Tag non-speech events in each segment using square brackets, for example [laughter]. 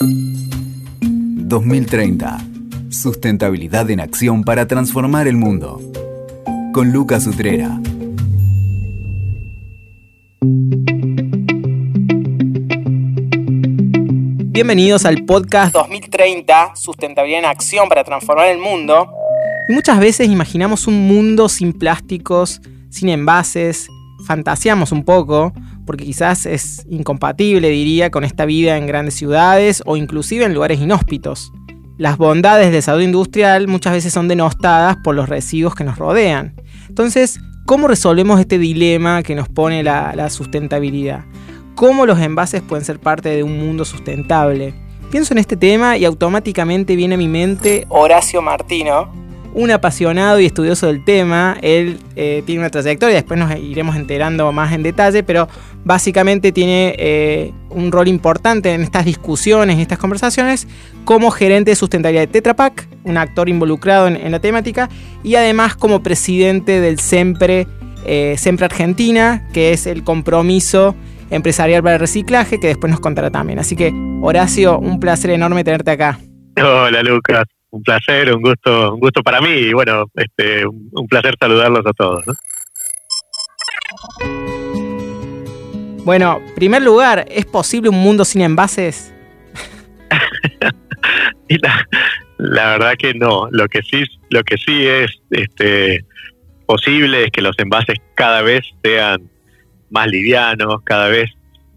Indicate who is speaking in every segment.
Speaker 1: 2030. Sustentabilidad en acción para transformar el mundo. Con Lucas Utrera.
Speaker 2: Bienvenidos al podcast 2030, Sustentabilidad en Acción para Transformar el Mundo. Y muchas veces imaginamos un mundo sin plásticos, sin envases, fantaseamos un poco, porque quizás es incompatible, diría, con esta vida en grandes ciudades o inclusive en lugares inhóspitos. Las bondades de salud industrial muchas veces son denostadas por los residuos que nos rodean. Entonces, ¿cómo resolvemos este dilema que nos pone la sustentabilidad? ¿Cómo los envases pueden ser parte de un mundo sustentable? Pienso en este tema y automáticamente viene a mi mente Horacio Martino, un apasionado y estudioso del tema. Él eh, tiene una trayectoria, después nos iremos enterando más en detalle, pero básicamente tiene eh, un rol importante en estas discusiones, en estas conversaciones, como gerente de sustentabilidad de Tetra Pak, un actor involucrado en, la temática, y además como presidente del SEMPRE, eh, SEMPRE Argentina, que es el compromiso empresarial para el reciclaje, que después nos contará también. Así que, Horacio, un placer enorme tenerte acá.
Speaker 3: Hola, Lucas un placer, un gusto, un gusto para mí y bueno, este, un, placer saludarlos a todos.
Speaker 2: Bueno, primer lugar, ¿es posible un mundo sin envases? [laughs]
Speaker 3: la, verdad que no. Lo que sí, lo que sí es este, posible es que los envases cada vez sean más livianos, cada vez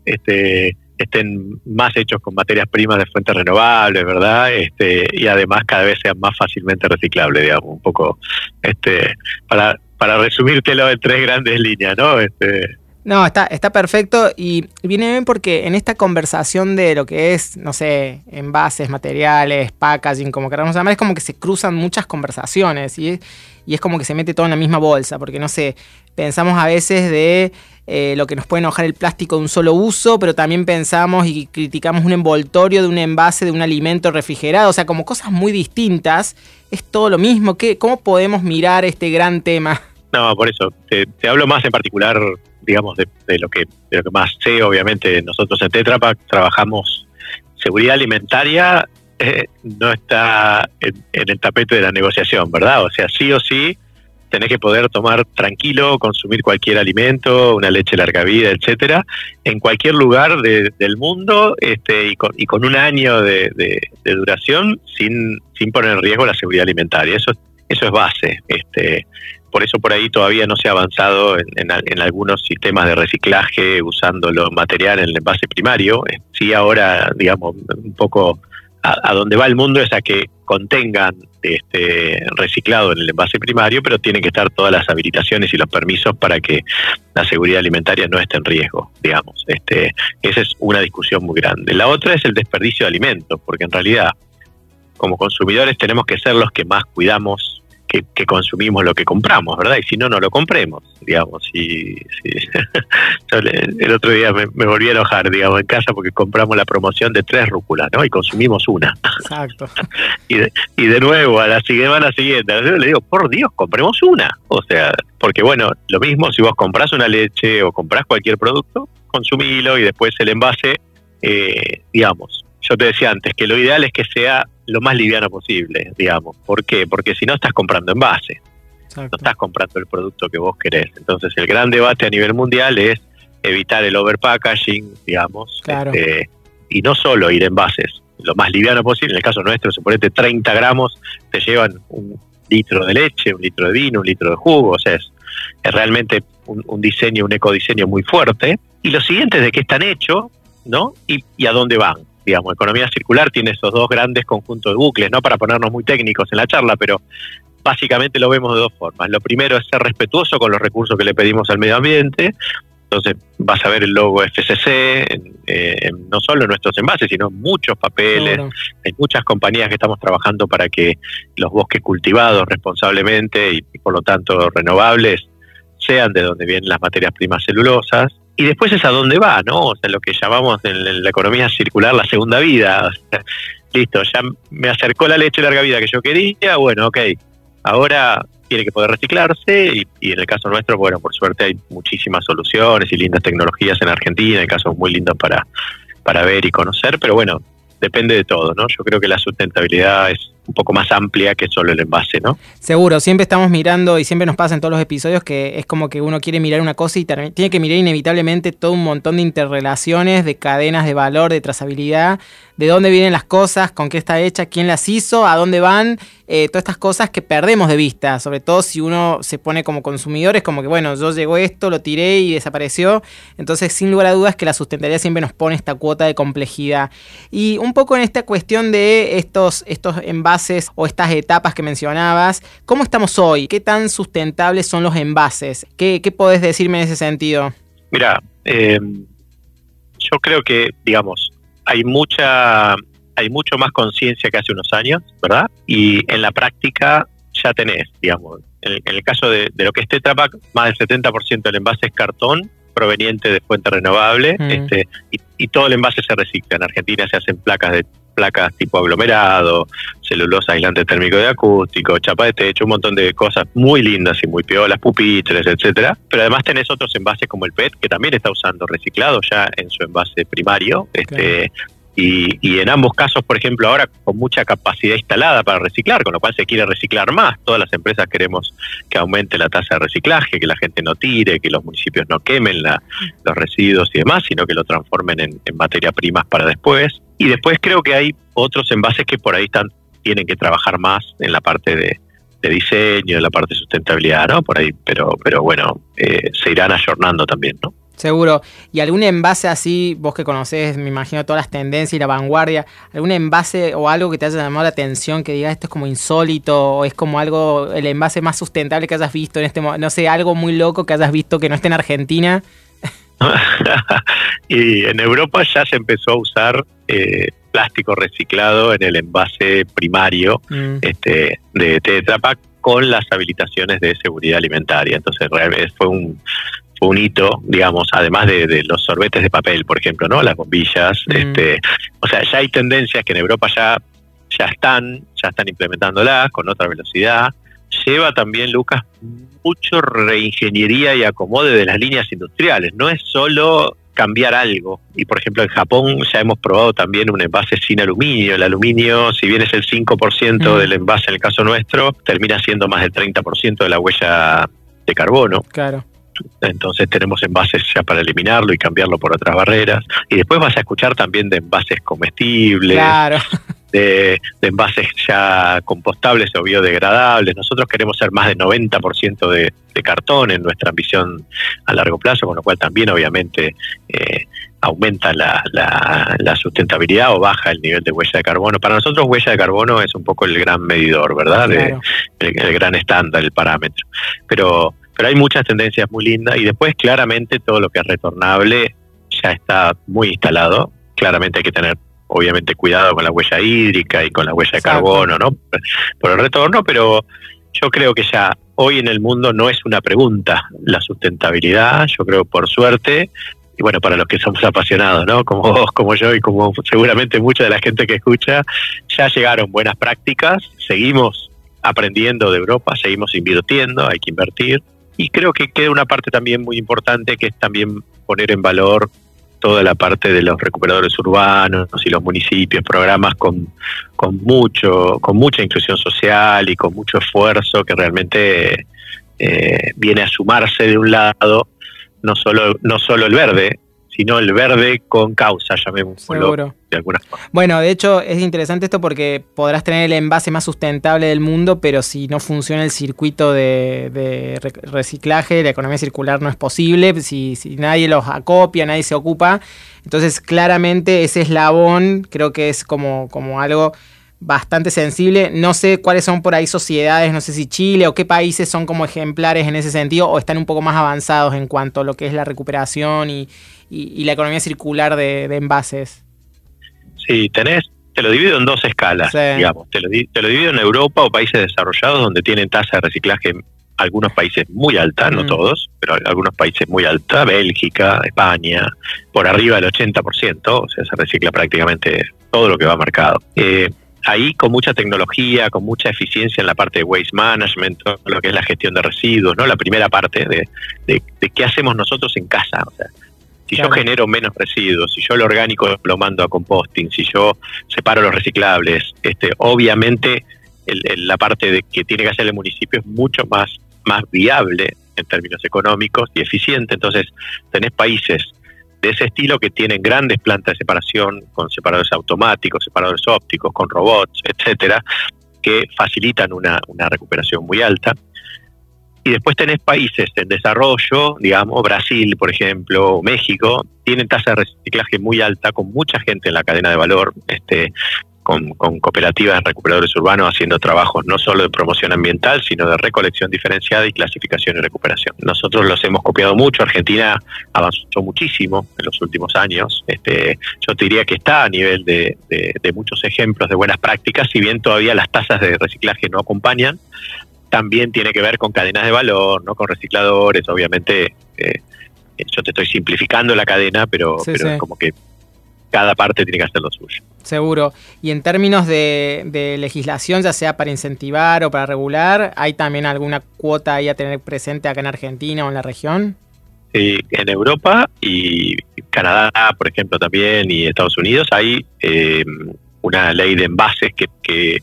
Speaker 3: este, estén más hechos con materias primas de fuentes renovables, ¿verdad? Este, y además cada vez sean más fácilmente reciclables, digamos, un poco, este, para, para resumírtelo en tres grandes líneas, ¿no? Este,
Speaker 2: no, está, está perfecto y viene bien porque en esta conversación de lo que es, no sé, envases, materiales, packaging, como queramos llamar, es como que se cruzan muchas conversaciones y y es como que se mete todo en la misma bolsa, porque no sé, pensamos a veces de eh, lo que nos puede enojar el plástico de un solo uso, pero también pensamos y criticamos un envoltorio de un envase de un alimento refrigerado, o sea, como cosas muy distintas, es todo lo mismo. ¿Qué, ¿Cómo podemos mirar este gran tema?
Speaker 3: No, por eso, te, hablo más en particular, digamos, de, lo que, de lo que más sé, obviamente nosotros en Tetra trabajamos seguridad alimentaria, [laughs] eh, no está en, en el tapete de la negociación, ¿verdad? O sea, sí o sí tenés que poder tomar tranquilo, consumir cualquier alimento, una leche larga vida, etcétera, en cualquier lugar del mundo este, y, con, un año de, duración sin, sin poner en riesgo la seguridad alimentaria. Eso, eso es base. Este, por eso por ahí todavía no se ha avanzado en, algunos sistemas de reciclaje usando los materiales en el envase primario. Sí, ahora, digamos, un poco a, donde va el mundo es a que contengan este, reciclado en el envase primario, pero tienen que estar todas las habilitaciones y los permisos para que la seguridad alimentaria no esté en riesgo, digamos. Este, esa es una discusión muy grande. La otra es el desperdicio de alimentos, porque en realidad como consumidores tenemos que ser los que más cuidamos que, consumimos lo que compramos, ¿verdad? Y si no, no lo compremos, digamos. Y, [laughs] el, otro día me, volví a enojar, digamos, en casa porque compramos la promoción de tres rúculas, ¿no? Y consumimos una. Exacto. [laughs] y, de, y de nuevo, a la semana siguiente, le digo, por Dios, compremos una. O sea, porque bueno, lo mismo si vos compras una leche o compras cualquier producto, consumilo y después el envase, eh, digamos, yo te decía antes que lo ideal es que sea lo más liviano posible, digamos. ¿Por qué? Porque si no estás comprando envase, no estás comprando el producto que vos querés. Entonces el gran debate a nivel mundial es evitar el overpackaging, digamos, este, y no solo ir envases, lo más liviano posible. En el caso nuestro, suponete 30 gramos, te llevan un litro de leche, un litro de vino, un litro de jugo, o sea, es, realmente un, un, diseño, un ecodiseño muy fuerte. Y lo siguiente es de qué están hechos, ¿no? Y, y a dónde van digamos, economía circular tiene esos dos grandes conjuntos de bucles, no para ponernos muy técnicos en la charla, pero básicamente lo vemos de dos formas. Lo primero es ser respetuoso con los recursos que le pedimos al medio ambiente. Entonces vas a ver el logo FCC, eh, no solo en nuestros envases, sino en muchos papeles. Hay muchas compañías que estamos trabajando para que los bosques cultivados responsablemente y por lo tanto renovables sean de donde vienen las materias primas celulosas y después es a dónde va, ¿no? O sea, lo que llamamos en la economía circular la segunda vida. [laughs] listo, ya me acercó la leche larga vida que yo quería, bueno, ok, ahora tiene que poder reciclarse y, en el caso nuestro, bueno, por suerte hay muchísimas soluciones y lindas tecnologías en Argentina, hay casos muy lindos para, para ver y conocer, pero bueno, depende de todo, ¿no? Yo creo que la sustentabilidad es un poco más amplia que solo el envase, ¿no?
Speaker 2: Seguro, siempre estamos mirando y siempre nos pasa en todos los episodios que es como que uno quiere mirar una cosa y tiene que mirar inevitablemente todo un montón de interrelaciones, de cadenas de valor, de trazabilidad, de dónde vienen las cosas, con qué está hecha, quién las hizo, a dónde van, eh, todas estas cosas que perdemos de vista, sobre todo si uno se pone como consumidor, es como que, bueno, yo llegó esto, lo tiré y desapareció, entonces sin lugar a dudas que la sustentabilidad siempre nos pone esta cuota de complejidad. Y un poco en esta cuestión de estos, estos envases, o estas etapas que mencionabas. ¿Cómo estamos hoy? ¿Qué tan sustentables son los envases? ¿Qué, qué podés decirme en ese sentido?
Speaker 3: Mira, eh, yo creo que, digamos, hay mucha, hay mucho más conciencia que hace unos años, ¿verdad? Y en la práctica ya tenés, digamos, en, el caso de, lo que es Tetra Pak, más del 70% del envase es cartón proveniente de fuente renovable mm. este, y, y, todo el envase se recicla. En Argentina se hacen placas de placas tipo aglomerado, celulosa aislante térmico de acústico, chapa de techo, un montón de cosas muy lindas y muy piolas, pupitres, etcétera. Pero además tenés otros envases como el PET, que también está usando reciclado ya en su envase primario. Este, y, en ambos casos, por ejemplo, ahora con mucha capacidad instalada para reciclar, con lo cual se quiere reciclar más. Todas las empresas queremos que aumente la tasa de reciclaje, que la gente no tire, que los municipios no quemen los residuos y demás, sino que lo transformen en, materia primas para después. Y después creo que hay otros envases que por ahí están, tienen que trabajar más en la parte de, diseño, en la parte de sustentabilidad, ¿no? Por ahí, pero, pero bueno, eh, se irán ayornando también, ¿no?
Speaker 2: Seguro. ¿Y algún envase así, vos que conocés, me imagino, todas las tendencias y la vanguardia, algún envase o algo que te haya llamado la atención, que digas esto es como insólito, o es como algo, el envase más sustentable que hayas visto en este momento, no sé, algo muy loco que hayas visto que no esté en Argentina? [laughs]
Speaker 3: y en Europa ya se empezó a usar eh, plástico reciclado en el envase primario mm. este, de Tetra Pak con las habilitaciones de seguridad alimentaria. Entonces realmente fue un, un hito, digamos, además de, los sorbetes de papel, por ejemplo, ¿no? Las bombillas, mm. este, o sea, ya hay tendencias que en Europa ya, ya están, ya están implementándolas con otra velocidad. Lleva también, Lucas, mucho reingeniería y acomode de las líneas industriales. No es solo cambiar algo. Y por ejemplo, en Japón ya hemos probado también un envase sin aluminio. El aluminio, si bien es el 5% mm. del envase en el caso nuestro, termina siendo más del 30% de la huella de carbono.
Speaker 2: Claro.
Speaker 3: Entonces tenemos envases ya para eliminarlo y cambiarlo por otras barreras. Y después vas a escuchar también de envases comestibles.
Speaker 2: Claro
Speaker 3: de, envases ya compostables o biodegradables. Nosotros queremos ser más del 90% de, de cartón en nuestra ambición a largo plazo, con lo cual también obviamente eh, aumenta la, la, sustentabilidad o baja el nivel de huella de carbono. Para nosotros huella de carbono es un poco el gran medidor, ¿verdad? el, gran estándar, el parámetro. Pero, pero hay muchas tendencias muy lindas y después claramente todo lo que es retornable ya está muy instalado. Claramente hay que tener obviamente cuidado con la huella hídrica y con la huella de carbono, ¿no? Por el retorno, pero yo creo que ya hoy en el mundo no es una pregunta la sustentabilidad, yo creo por suerte, y bueno, para los que somos apasionados, ¿no? Como vos, como yo y como seguramente mucha de la gente que escucha, ya llegaron buenas prácticas, seguimos aprendiendo de Europa, seguimos invirtiendo, hay que invertir. Y creo que queda una parte también muy importante que es también poner en valor toda la parte de los recuperadores urbanos y los municipios, programas con, con mucho, con mucha inclusión social y con mucho esfuerzo que realmente eh, viene a sumarse de un lado no solo, no solo el verde, sino el verde con causa, llamémoslo de alguna forma.
Speaker 2: Bueno, de hecho es interesante esto porque podrás tener el envase más sustentable del mundo, pero si no funciona el circuito de, reciclaje, la economía circular no es posible, si, si, nadie los acopia, nadie se ocupa. Entonces, claramente ese eslabón creo que es como, como algo bastante sensible. No sé cuáles son por ahí sociedades, no sé si Chile o qué países son como ejemplares en ese sentido o están un poco más avanzados en cuanto a lo que es la recuperación y, y, la economía circular de, envases?
Speaker 3: Sí, tenés, te lo divido en dos escalas, digamos. Te lo, te lo divido en Europa o países desarrollados donde tienen tasa de reciclaje algunos países muy alta, no mm. todos, pero algunos países muy alta, Bélgica, España, por arriba del 80%, o sea, se recicla prácticamente todo lo que va a mercado. Eh, ahí con mucha tecnología, con mucha eficiencia en la parte de waste management, lo que es la gestión de residuos, ¿no? La primera parte de, de, de qué hacemos nosotros en casa. O sea, Si yo genero menos residuos, si yo el orgánico lo mando a composting, si yo separo los reciclables, este, obviamente la parte de que tiene que hacer el municipio es mucho más, más viable en términos económicos y eficiente. Entonces, tenés países de ese estilo que tienen grandes plantas de separación con separadores automáticos, separadores ópticos, con robots, etcétera, que facilitan una, una recuperación muy alta. Y después tenés países en desarrollo, digamos, Brasil, por ejemplo, México, tienen tasa de reciclaje muy alta, con mucha gente en la cadena de valor, este, con, cooperativas de recuperadores urbanos haciendo trabajos no solo de promoción ambiental, sino de recolección diferenciada y clasificación y recuperación. Nosotros los hemos copiado mucho, Argentina avanzó muchísimo en los últimos años. Este, yo te diría que está a nivel de, muchos ejemplos de buenas prácticas, si bien todavía las tasas de reciclaje no acompañan, también tiene que ver con cadenas de valor, no con recicladores, obviamente. Eh, yo te estoy simplificando la cadena, pero, pero es como que cada parte tiene que hacer lo suyo.
Speaker 2: Seguro. Y en términos de, legislación, ya sea para incentivar o para regular, ¿hay también alguna cuota ahí a tener presente acá en Argentina o en la región?
Speaker 3: Sí, en Europa y Canadá, por ejemplo, también, y Estados Unidos, hay eh, una ley de envases que, que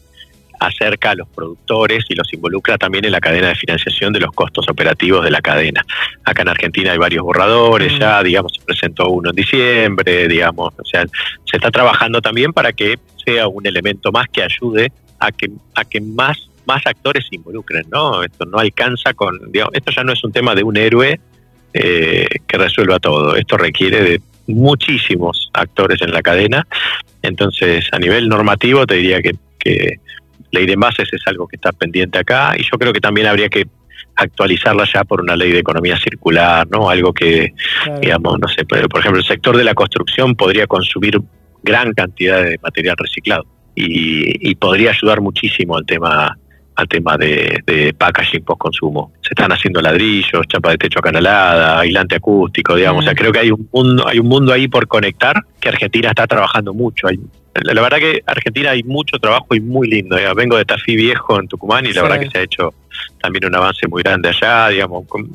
Speaker 3: acerca a los productores y los involucra también en la cadena de financiación de los costos operativos de la cadena. Acá en Argentina hay varios borradores mm. ya, digamos, se presentó uno en diciembre, digamos, o sea, se está trabajando también para que sea un elemento más que ayude a que, a que más, más actores se involucren, ¿no? Esto no alcanza con, digamos, esto ya no es un tema de un héroe eh, que resuelva todo, esto requiere de muchísimos actores en la cadena, entonces a nivel normativo te diría que, que ley de envases es algo que está pendiente acá y yo creo que también habría que actualizarla ya por una ley de economía circular, ¿no? Algo que, digamos, no sé, por ejemplo, el sector de la construcción podría consumir gran cantidad de material reciclado y, podría ayudar muchísimo al tema al tema de, de packaging post consumo. Se están haciendo ladrillos, chapa de techo acanalada, aislante acústico, digamos. O sea, mm. creo que hay un mundo, hay un mundo ahí por conectar que Argentina está trabajando mucho. Hay la verdad que Argentina hay mucho trabajo y muy lindo. Vengo de Tafí Viejo en Tucumán y la verdad que se ha hecho también un avance muy grande allá, digamos. yo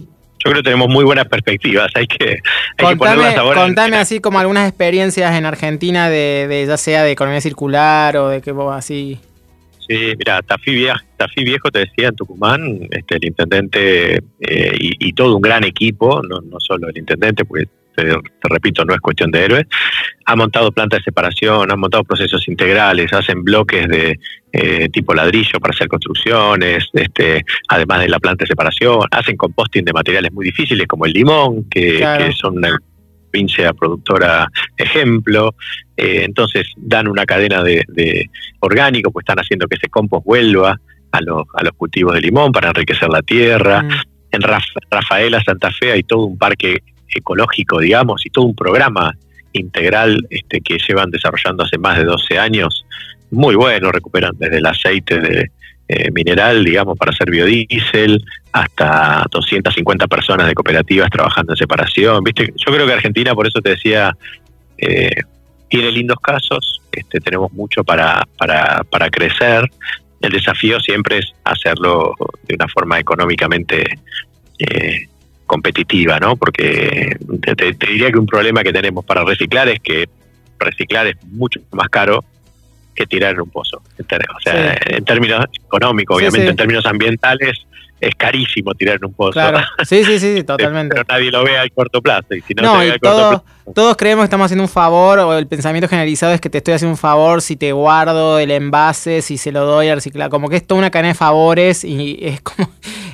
Speaker 3: creo que tenemos muy buenas perspectivas, hay que,
Speaker 2: hay contame, Contame así como algunas experiencias en Argentina de, ya sea de economía circular o de que vos así...
Speaker 3: Sí, mira, Tafí Viejo, Tafí Viejo te decía en Tucumán, este, el intendente eh, y, y, todo un gran equipo, no, no solo el intendente, porque te, repito, no es cuestión de héroes, ha montado plantas de separación, ha montado procesos integrales, hacen bloques de eh, tipo ladrillo para hacer construcciones, este, además de la planta de separación, hacen composting de materiales muy difíciles como el limón, que, son una provincia productora ejemplo, eh, entonces dan una cadena de, de, orgánico, pues están haciendo que ese compost vuelva a los, a los cultivos de limón para enriquecer la tierra. Mm. En Rafaela, Santa Fe, hay todo un parque ecológico, digamos, y todo un programa integral este, que llevan desarrollando hace más de 12 años, muy bueno, recuperan desde el aceite de, eh, mineral, digamos, para hacer biodiesel, hasta 250 personas de cooperativas trabajando en separación. ¿Viste? Yo creo que Argentina, por eso te decía, eh, tiene lindos casos, este, tenemos mucho para, para, para crecer. El desafío siempre es hacerlo de una forma económicamente eh, competitiva, ¿no? Porque te, diría que un problema que tenemos para reciclar es que reciclar es mucho más caro que tirar en un pozo. O sea, en términos económicos, obviamente, en términos ambientales, es carísimo tirar en un pozo.
Speaker 2: Claro. [laughs] Sí, sí, sí, totalmente.
Speaker 3: Pero nadie lo ve a corto plazo. Y si no,
Speaker 2: no todos, todos creemos que estamos haciendo un favor, o el pensamiento generalizado es que te estoy haciendo un favor si te guardo el envase, si se lo doy a reciclar. Como que es toda una cadena de favores y es como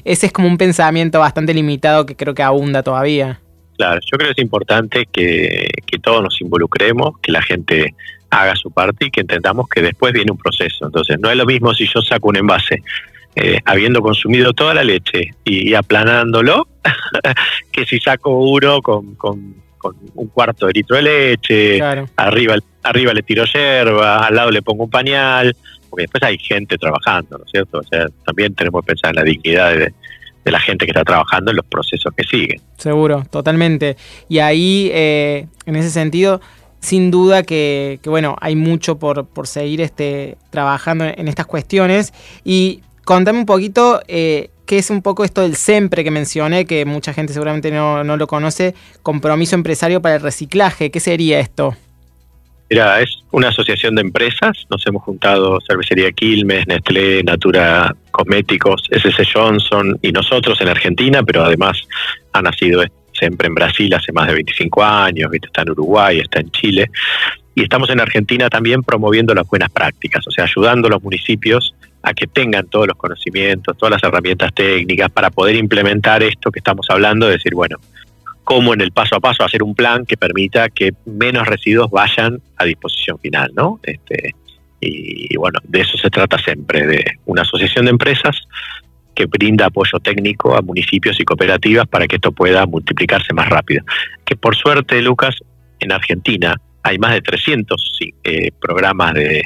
Speaker 2: ese es como un pensamiento bastante limitado que creo que abunda todavía.
Speaker 3: Claro, yo creo que es importante que, que todos nos involucremos, que la gente haga su parte y que entendamos que después viene un proceso. Entonces, no es lo mismo si yo saco un envase eh, habiendo consumido toda la leche y, aplanándolo, [laughs] que si saco uno con, con, un cuarto de litro de leche, arriba, arriba le tiro yerba, al lado le pongo un pañal, porque después hay gente trabajando, ¿no es cierto? O sea, también tenemos que pensar en la dignidad de, la gente que está trabajando en los procesos que siguen.
Speaker 2: Seguro, totalmente. Y ahí, eh, en ese sentido, sin duda que, bueno, hay mucho por, seguir este, trabajando en estas cuestiones. Y contame un poquito, eh, que es un poco esto del SEMPRE que mencioné, que mucha gente seguramente no, no lo conoce, compromiso empresario para el reciclaje. ¿Qué sería esto?
Speaker 3: Mira, es una asociación de empresas. Nos hemos juntado Cervecería Quilmes, Nestlé, Natura Cosméticos, SS Johnson y nosotros en Argentina, pero además ha nacido siempre en Brasil hace más de 25 años, está en Uruguay, está en Chile. Y estamos en Argentina también promoviendo las buenas prácticas, o sea, ayudando a los municipios a que tengan todos los conocimientos, todas las herramientas técnicas para poder implementar esto que estamos hablando, decir, bueno, cómo en el paso a paso hacer un plan que permita que menos residuos vayan a disposición final, ¿no? Este, y, bueno, de eso se trata siempre, de una asociación de empresas que brinda apoyo técnico a municipios y cooperativas para que esto pueda multiplicarse más rápido. Que por suerte, Lucas, en Argentina hay más de 300 eh, programas de,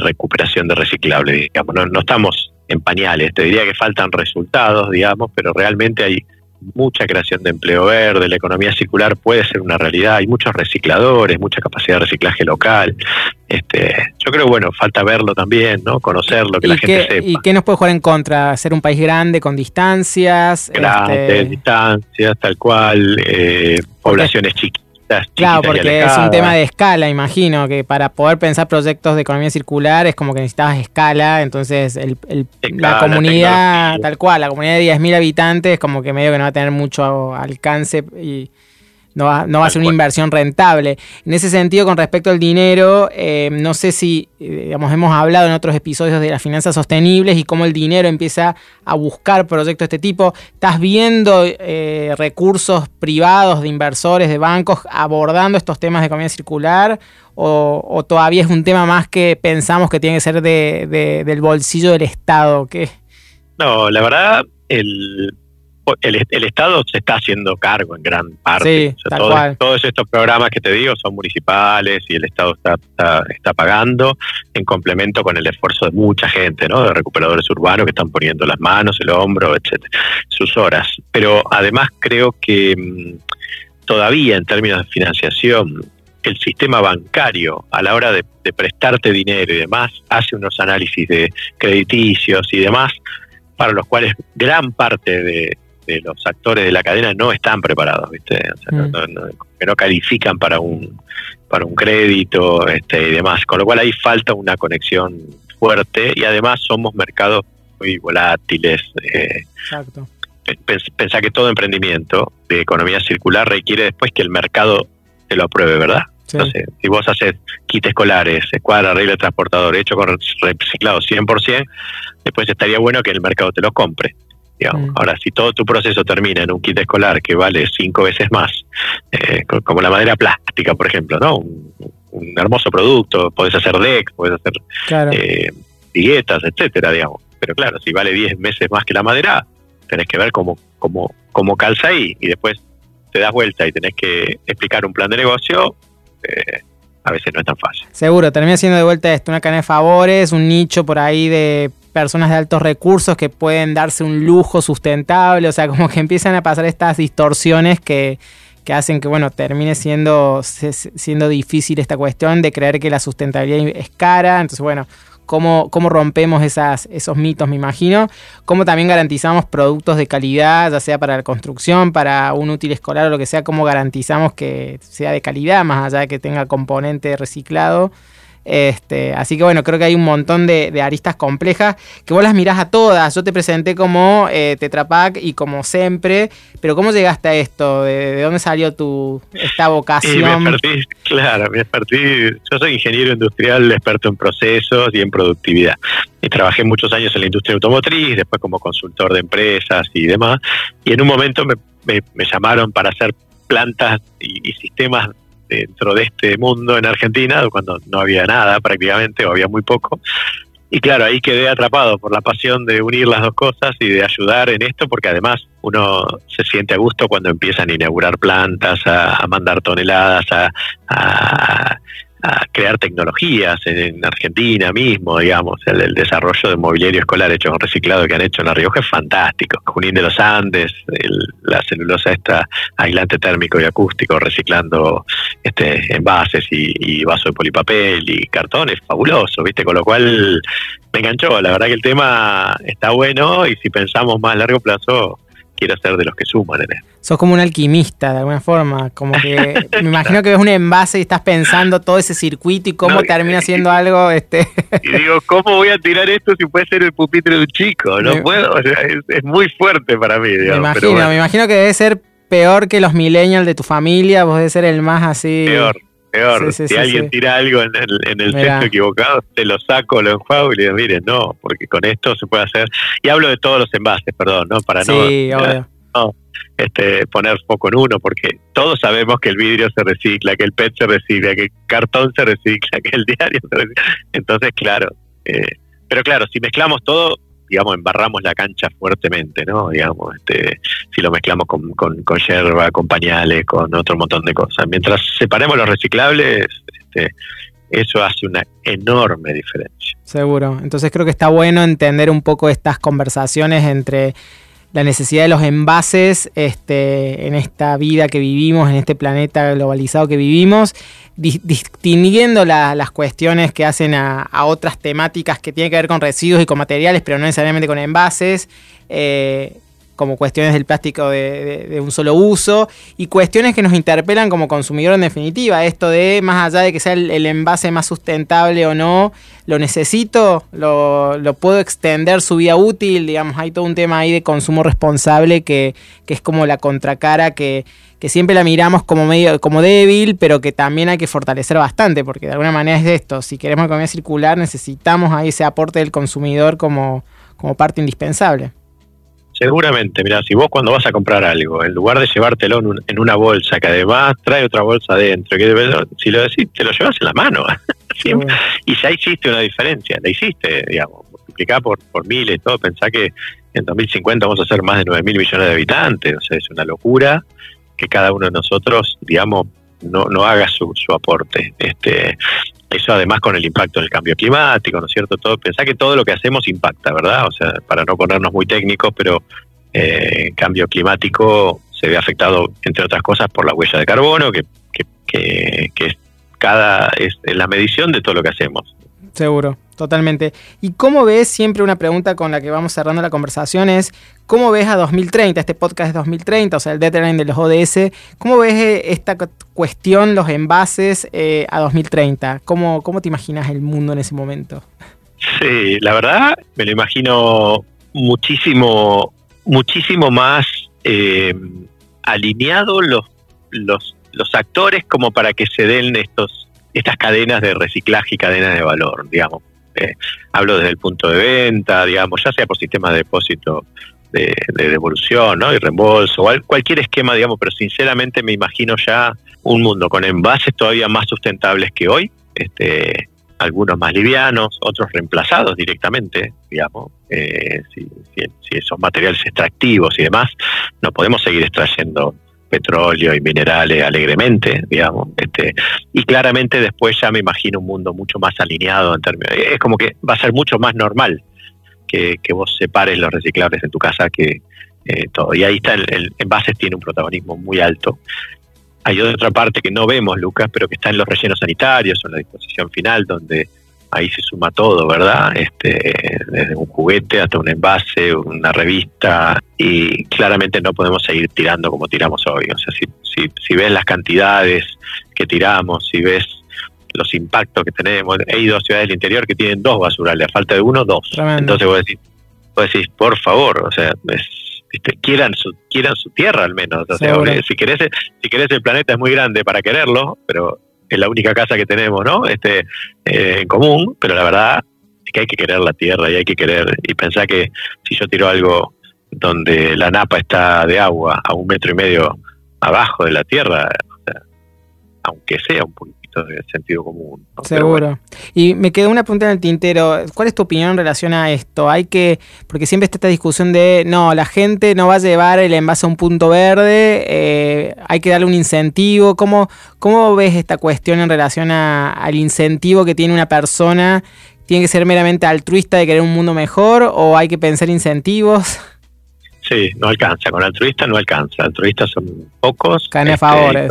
Speaker 3: recuperación de reciclable, digamos, no, no estamos en pañales, te diría que faltan resultados, digamos, pero realmente hay mucha creación de empleo verde, la economía circular puede ser una realidad, hay muchos recicladores, mucha capacidad de reciclaje local. Este, yo creo, bueno, falta verlo también, ¿no? Conocerlo, que la gente sepa.
Speaker 2: ¿Y qué nos puede jugar en contra? ¿Ser un país grande con distancias?
Speaker 3: Grande, este... distancias, tal cual, eh, poblaciones chiquitas
Speaker 2: Claro, porque es un tema de escala, imagino, que para poder pensar proyectos de economía circular es como que necesitabas escala, entonces el, la comunidad, tal cual, la comunidad de 10.000 habitantes como que medio que no va a tener mucho alcance y no va, no va a ser una inversión rentable. En ese sentido, con respecto al dinero, eh, no sé si, eh, digamos, hemos hablado en otros episodios de las finanzas sostenibles y cómo el dinero empieza a buscar proyectos de este tipo. ¿Estás viendo eh, recursos privados de inversores, de bancos, abordando estos temas de economía circular? ¿O, todavía es un tema más que pensamos que tiene que ser de, del bolsillo del Estado? ¿Qué?
Speaker 3: No, la verdad, el, el, Estado se está haciendo cargo en gran parte. todos estos programas que te digo son municipales y el Estado está, está, pagando en complemento con el esfuerzo de mucha gente, ¿no? de recuperadores urbanos que están poniendo las manos, el hombro, etcétera, sus horas. Pero además creo que mm, todavía en términos de financiación, el sistema bancario a la hora de prestarte dinero y demás hace unos análisis de crediticios y demás para los cuales gran parte de, de los actores de la cadena no están preparados, ¿viste? Mm. que no califican para un para un crédito este, y demás, con lo cual ahí falta una conexión fuerte y además somos mercados muy volátiles. Eh, Exacto. Pensá que todo emprendimiento de economía circular requiere después que el mercado te lo apruebe, ¿verdad? Entonces, si vos haces kits escolares, escuadra, regla de transportador, hecho con reciclado 100%, después estaría bueno que el mercado te lo compre. Mm. Ahora, si todo tu proceso termina en un kit escolar que vale cinco veces más, eh, como la madera plástica, por ejemplo, ¿no? Un, hermoso producto, podés hacer decks, podés hacer eh, etcétera, digamos. Pero claro, si vale diez veces más que la madera, tenés que ver cómo, cómo, cómo calza ahí y después te das vuelta y tenés que explicar un plan de negocio. Eh, a veces no es tan fácil.
Speaker 2: Seguro, termina siendo de vuelta esto, una cadena de favores, un nicho por ahí de personas de altos recursos que pueden darse un lujo sustentable, o sea, como que empiezan a pasar estas distorsiones que, hacen que, bueno, termine siendo, siendo difícil esta cuestión de creer que la sustentabilidad es cara, entonces, bueno, Cómo, cómo, rompemos esas, esos mitos, me imagino, cómo también garantizamos productos de calidad, ya sea para la construcción, para un útil escolar o lo que sea, cómo garantizamos que sea de calidad, más allá de que tenga componente reciclado. Este, así que bueno, creo que hay un montón de, aristas complejas que vos las mirás a todas. Yo te presenté como eh, Tetrapac y como siempre, pero ¿cómo llegaste a esto? ¿De, dónde salió tu esta vocación?
Speaker 3: claro, me Yo soy ingeniero industrial, experto en procesos y en productividad. Y trabajé muchos años en la industria automotriz, después como consultor de empresas y demás. Y en un momento me, llamaron para hacer plantas y sistemas dentro de este mundo en Argentina, cuando no había nada prácticamente, o había muy poco. Y claro, ahí quedé atrapado por la pasión de unir las dos cosas y de ayudar en esto, porque además uno se siente a gusto cuando empiezan a inaugurar plantas, a, mandar toneladas, a, a crear tecnologías en, Argentina mismo, digamos, el, desarrollo de mobiliario escolar hecho con reciclado que han hecho en La Rioja es fantástico. Junín de los Andes, la celulosa esta aislante térmico y acústico, reciclando este envases y, y vasos de polipapel y cartones, fabuloso, ¿viste? Con lo cual me enganchó, la verdad que el tema está bueno y si pensamos más a largo plazo, quiero ser de los que suman en esto.
Speaker 2: Sos como un alquimista de alguna forma, como que [laughs] me imagino que ves un envase y estás pensando todo ese circuito y cómo termina siendo algo este
Speaker 3: y digo, ¿cómo voy a tirar esto si puede ser el pupitre de un chico? No puedo, es, muy fuerte para mí,
Speaker 2: Me imagino, me imagino que debe ser peor que los millennials de tu familia, vos debes ser el más así
Speaker 3: Peor peor. si alguien tira algo en el, en el centro equivocado, te lo saco, lo enjuago y le digo, mire, no, porque con esto se puede hacer. Y hablo de todos los envases, perdón, ¿no? Para no, este, poner foco en uno, porque todos sabemos que el vidrio se recicla, que el PET se recicla, que el cartón se recicla, [laughs] que el diario se recicla. Entonces, claro. Eh, pero claro, si mezclamos todo, digamos, embarramos la cancha fuertemente, ¿no? Digamos, este, si lo mezclamos con, con, con yerba, con pañales, con otro montón de cosas. Mientras separemos los reciclables, este, eso hace una enorme diferencia.
Speaker 2: Seguro. Entonces creo que está bueno entender un poco estas conversaciones entre la necesidad de los envases este, en esta vida que vivimos, en este planeta globalizado que vivimos, distinguiendo las cuestiones que hacen a, otras temáticas que tienen que ver con residuos y con materiales, pero no necesariamente con envases. Eh, como cuestiones del plástico de, un solo uso y cuestiones que nos interpelan como consumidor en definitiva. Esto de, más allá de que sea el, envase más sustentable o no, lo necesito, lo, puedo extender su vida útil, digamos, hay todo un tema ahí de consumo responsable que, es como la contracara que, que siempre la miramos como medio como débil, pero que también hay que fortalecer bastante, porque de alguna manera es esto, si queremos economía circular necesitamos ahí ese aporte del consumidor como, como parte indispensable.
Speaker 3: Seguramente, mira, si vos cuando vas a comprar algo, en lugar de llevártelo en, una bolsa, que además trae otra bolsa adentro, que si lo decís, te lo llevas en la mano. [laughs] y ya hiciste una diferencia, la hiciste, digamos, multiplicá por, por miles, todo, pensá que en 2050 vamos a ser más de 9 mil millones de habitantes, o sea, es una locura que cada uno de nosotros, digamos, no, no haga su, su aporte. Este, eso además con el impacto del cambio climático, ¿no es cierto? Todo, pensá que todo lo que hacemos impacta, ¿verdad? O sea, para no ponernos muy técnicos, pero eh, cambio climático se ve afectado, entre otras cosas, por la huella de carbono, que, que, que, es cada es la medición de todo lo que hacemos.
Speaker 2: Seguro, totalmente. ¿Y cómo ves, siempre una pregunta con la que vamos cerrando la conversación es, ¿cómo ves a 2030? Este podcast es 2030, o sea, el deadline de los ODS. ¿Cómo ves eh, esta cuestión, los envases eh, a 2030? ¿Cómo, ¿Cómo te imaginas el mundo en ese momento?
Speaker 3: Sí, la verdad me lo imagino muchísimo, muchísimo más eh, alineado los, los, los actores como para que se den estos estas cadenas de reciclaje y cadenas de valor, digamos. Eh, hablo desde el punto de venta, digamos, ya sea por sistema de depósito de, devolución ¿no? y reembolso, o cualquier esquema, digamos, pero sinceramente me imagino ya un mundo con envases todavía más sustentables que hoy, este, algunos más livianos, otros reemplazados directamente, digamos, eh, si, si esos materiales extractivos y demás, no podemos seguir extrayendo petróleo y minerales alegremente, digamos, este, y claramente después ya me imagino un mundo mucho más alineado en términos, es como que va a ser mucho más normal que, vos separes los reciclables en tu casa que eh, todo, y ahí está el, el envases tiene un protagonismo muy alto. Hay otra parte que no vemos, Lucas, pero que está en los rellenos sanitarios o en la disposición final, donde ahí se suma todo, ¿verdad? Este, desde un juguete hasta un envase, una revista, y claramente no podemos seguir tirando como tiramos hoy. O sea, si, si, si ves las cantidades que tiramos, si ves los impactos que tenemos, he ido a ciudades del interior que tienen dos basurales, a falta de uno, dos. Entonces vos decís, vos decís, por favor, o sea, quieran su quieran su tierra al menos o sea, si querés si querés el planeta es muy grande para quererlo pero es la única casa que tenemos, ¿no? Este, eh, en común, pero la verdad es que hay que querer la tierra y hay que querer, y pensar que si yo tiro algo donde la napa está de agua a un metro y medio abajo de la tierra, aunque sea un poquito esto es sentido común.
Speaker 2: Seguro. Y me quedó una pregunta en el tintero. ¿Cuál es tu opinión en relación a esto? Hay que, porque siempre está esta discusión de, no, la gente no va a llevar el envase a un punto verde, eh, hay que darle un incentivo. ¿Cómo, cómo ves esta cuestión en relación al incentivo que tiene una persona? ¿Tiene que ser meramente altruista de querer un mundo mejor o hay que pensar incentivos? [laughs]
Speaker 3: Sí, no alcanza. Con altruistas no alcanza. Altruistas son pocos.
Speaker 2: Cane este, favores.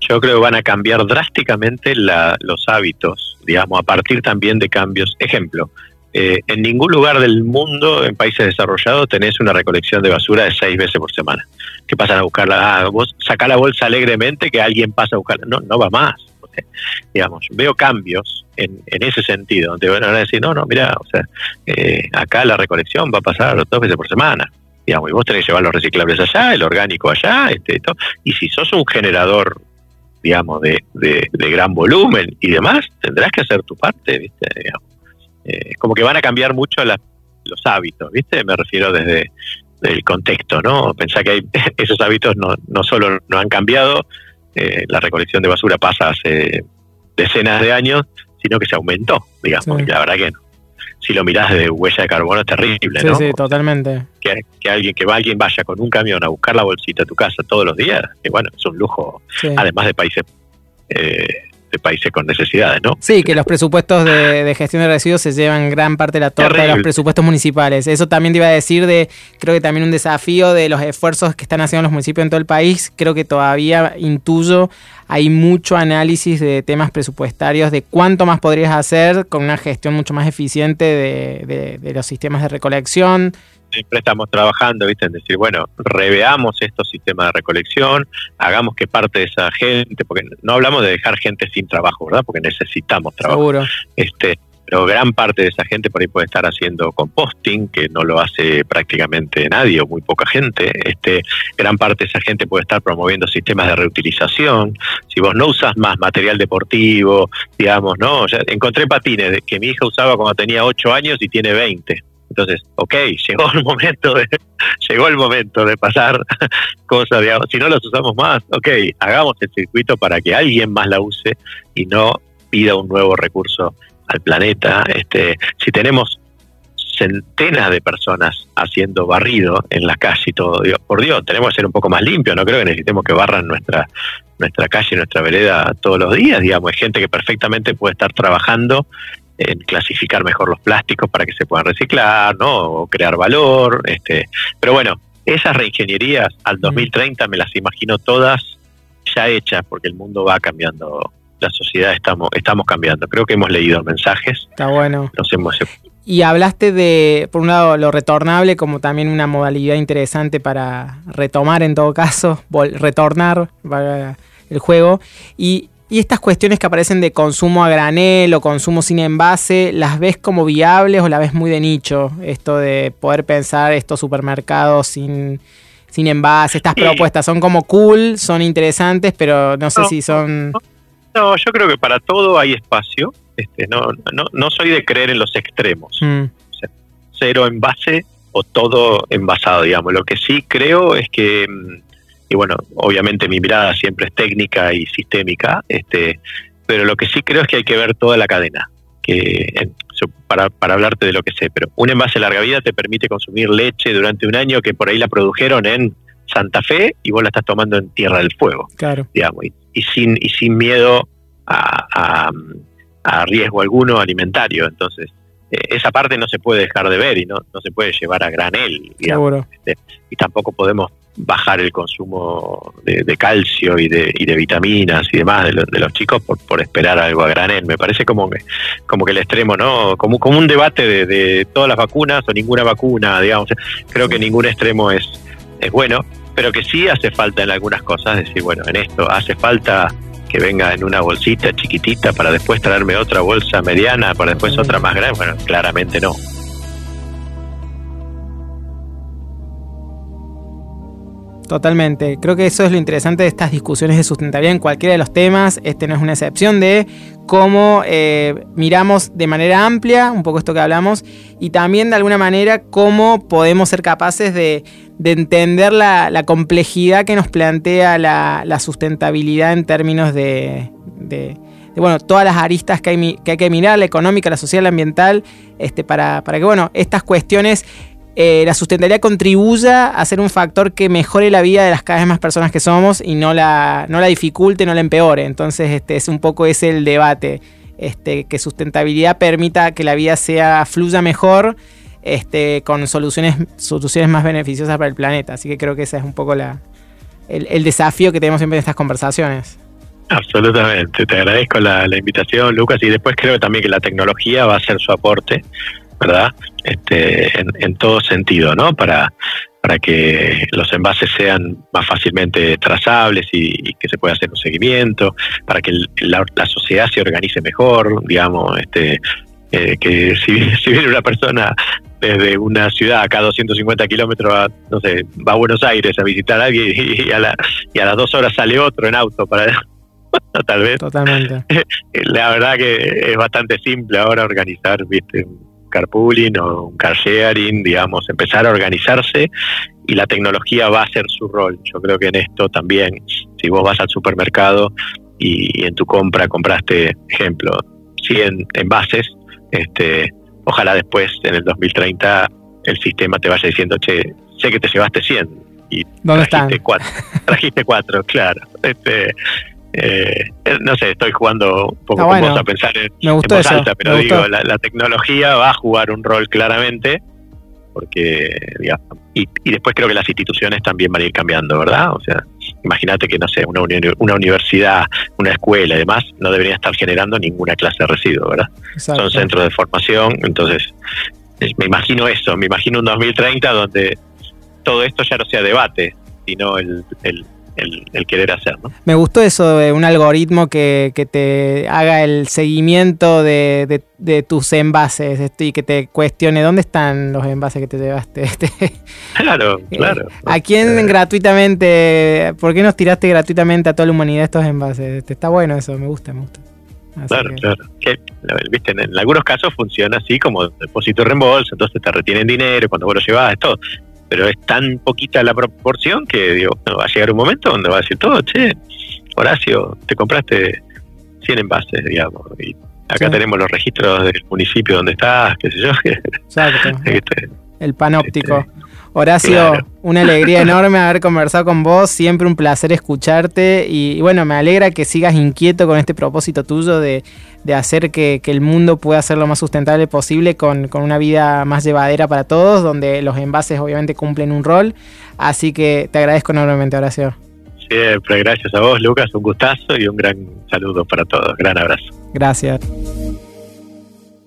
Speaker 3: Yo creo que van a cambiar drásticamente los hábitos, digamos, a partir también de cambios. Ejemplo, eh, en ningún lugar del mundo, en países desarrollados, tenés una recolección de basura de seis veces por semana. Que pasan a buscarla. Ah, vos sacá la bolsa alegremente que alguien pasa a buscarla. No, no va más. digamos, veo cambios en, ese sentido, donde van a decir, no, no, mira, o sea, eh, acá la recolección va a pasar dos veces por semana digamos, y vos tenés que llevar los reciclables allá, el orgánico allá, este, todo. y si sos un generador, digamos, de, de, gran volumen y demás, tendrás que hacer tu parte, ¿viste? Digamos. Eh, como que van a cambiar mucho los hábitos, ¿viste? Me refiero desde el contexto, ¿no? Pensá que hay, [laughs] esos hábitos no, no solo no han cambiado, eh, la recolección de basura pasa hace decenas de años, sino que se aumentó, digamos, y la verdad que no si lo mirás de huella de carbono es terrible, ¿no?
Speaker 2: Sí, sí, totalmente.
Speaker 3: Que, alguien que alguien vaya con un camión a buscar la bolsita a tu casa todos los días, que bueno, es un lujo, además de países eh, de países con necesidades, ¿no?
Speaker 2: Sí, que los presupuestos de, gestión de residuos se llevan gran parte de la torta de los presupuestos municipales. Eso también te iba a decir de, creo que también un desafío de los esfuerzos que están haciendo los municipios en todo el país. Creo que todavía intuyo, hay mucho análisis de temas presupuestarios, de cuánto más podrías hacer con una gestión mucho más eficiente de los sistemas de recolección,
Speaker 3: siempre estamos trabajando, ¿viste? En decir, bueno, reveamos estos sistemas de recolección, hagamos que parte de esa gente, porque no hablamos de dejar gente sin trabajo, ¿verdad? Porque necesitamos trabajo.
Speaker 2: Seguro.
Speaker 3: Este, pero gran parte de esa gente por ahí puede estar haciendo composting, que no lo hace prácticamente nadie o muy poca gente. Este, gran parte de esa gente puede estar promoviendo sistemas de reutilización. Si vos no usas más material deportivo, digamos, ¿no? Encontré patines que mi hija usaba cuando tenía 8 años y tiene 20 entonces, ok, llegó el momento de, [laughs] llegó el momento de pasar [laughs] cosas, digamos, si no las usamos más, ok, hagamos el circuito para que alguien más la use y no pida un nuevo recurso al planeta. Este, si tenemos centenas de personas haciendo barrido en la calle y todo, digo, por Dios, tenemos que ser un poco más limpios, no creo que necesitemos que barran nuestra nuestra calle, nuestra vereda todos los días, digamos, hay gente que perfectamente puede estar trabajando en clasificar mejor los plásticos para que se puedan reciclar, ¿no? O crear valor, este, pero bueno, esas reingenierías al 2030 me las imagino todas ya hechas porque el mundo va cambiando, la sociedad estamos estamos cambiando. Creo que hemos leído mensajes.
Speaker 2: Está bueno.
Speaker 3: Nos hemos
Speaker 2: y hablaste de, por un lado, lo retornable como también una modalidad interesante para retomar en todo caso, retornar el juego. Y y estas cuestiones que aparecen de consumo a granel o consumo sin envase, ¿las ves como viables o las ves muy de nicho? Esto de poder pensar estos supermercados sin, sin envase, estas propuestas, ¿son como cool, son interesantes, pero no sé si son...
Speaker 3: No, yo creo que para todo hay espacio. Este, no, no, no soy de creer en los extremos. Mm. cero envase o todo envasado, digamos. Lo que sí creo es que mm, y bueno, obviamente mi mirada siempre es técnica y sistémica, este, pero lo que sí creo es que hay que ver toda la cadena, que para, para hablarte de lo que sé, pero un envase larga vida te permite consumir leche durante un año que por ahí la produjeron en Santa Fe y vos la estás tomando en Tierra del Fuego,
Speaker 2: claro.
Speaker 3: digamos, y, sin y sin miedo a, a, riesgo alguno alimentario, entonces eh, esa parte no se puede dejar de ver y no, no se puede llevar a granel, digamos, este, y tampoco podemos bajar el consumo de, calcio y de, y de, vitaminas y demás de, los chicos por, por, esperar algo a granel. Me parece como que, como que el extremo, ¿no? Como, como un debate de, todas las vacunas o ninguna vacuna, digamos. Creo que ningún extremo es, es bueno, pero que sí hace falta en algunas cosas, decir, bueno, en esto hace falta que venga en una bolsita chiquitita para después traerme otra bolsa mediana, para después otra más grande. Bueno, claramente no.
Speaker 2: Totalmente. Creo que eso es lo interesante de estas discusiones de sustentabilidad en cualquiera de los temas. Este no es una excepción de cómo eh, miramos de manera amplia, un poco esto que hablamos, y también de alguna manera cómo podemos ser capaces de, entender la, complejidad que nos plantea la, sustentabilidad en términos de, bueno, todas las aristas que hay que, hay que mirar, la económica, la social, la ambiental, este, para, para que bueno, estas cuestiones eh, la sustentabilidad contribuya a ser un factor que mejore la vida de las cada vez más personas que somos y no la, no la dificulte, no la empeore. Entonces, este es un poco ese el debate. Este, que sustentabilidad permita que la vida sea fluya mejor este, con soluciones, soluciones más beneficiosas para el planeta. Así que creo que ese es un poco la, el, desafío que tenemos siempre en estas conversaciones.
Speaker 3: Absolutamente, te agradezco la, invitación, Lucas, y después creo también que la tecnología va a ser su aporte ¿verdad? Este, en, todo sentido, ¿no? Para, para que los envases sean más fácilmente trazables y, que se pueda hacer un seguimiento, para que la, sociedad se organice mejor, digamos, este, eh, que si, [laughs] si, viene una persona desde una ciudad acá a 250 kilómetros, no sé, va a Buenos Aires a visitar a alguien y, a, la, y a las dos horas sale otro en auto para... [laughs] tal vez.
Speaker 2: Totalmente. [laughs]
Speaker 3: La verdad que es bastante simple ahora organizar, viste, carpooling o un car sharing, digamos, empezar a organizarse y la tecnología va a hacer su rol. Yo creo que en esto también, si vos vas al supermercado y, en tu compra compraste, ejemplo, 100 envases, este, ojalá después, en el 2030, el sistema te vaya diciendo, che, sé que te llevaste 100 y trajiste cuatro, [laughs] trajiste cuatro, claro. Este, eh, no sé, estoy jugando un poco con vos a pensar en,
Speaker 2: voz
Speaker 3: alta, pero digo, la, tecnología va a jugar un rol claramente, porque, digamos, y, después creo que las instituciones también van a ir cambiando, ¿verdad? O sea, imagínate que, no sé, una, una universidad, una escuela y demás, no debería estar generando ninguna clase de residuos, ¿verdad? Son centros de formación, entonces, me imagino eso, me imagino un 2030 donde todo esto ya no sea debate, sino el, el el, querer hacer. ¿no?
Speaker 2: Me gustó eso de un algoritmo que, que te haga el seguimiento de, de, tus envases este, y que te cuestione dónde están los envases que te llevaste. [laughs] Este.
Speaker 3: Claro, eh, claro.
Speaker 2: ¿A quién eh. gratuitamente, por qué nos tiraste gratuitamente a toda la humanidad estos envases? Este, está bueno eso, me gusta, me gusta.
Speaker 3: claro, claro. ¿viste? En, algunos casos funciona así como depósito y reembolso, entonces te retienen dinero cuando vos lo llevas, todo pero es tan poquita la proporción que digo, va a llegar un momento donde va a decir todo, che, Horacio, te compraste 100 envases, digamos, y acá tenemos los registros del municipio donde estás, qué sé yo.
Speaker 2: Exacto. [laughs] Este, el panóptico. Este, Horacio, una alegría [laughs] enorme haber conversado con vos, siempre un placer escucharte y, bueno, me alegra que sigas inquieto con este propósito tuyo de, hacer que, el mundo pueda ser lo más sustentable posible con, una vida más llevadera para todos, donde los envases obviamente cumplen un rol. Así que te agradezco enormemente, Horacio.
Speaker 3: Siempre, gracias a vos, Lucas, un gustazo y un gran saludo para todos. Gran abrazo.
Speaker 2: Gracias.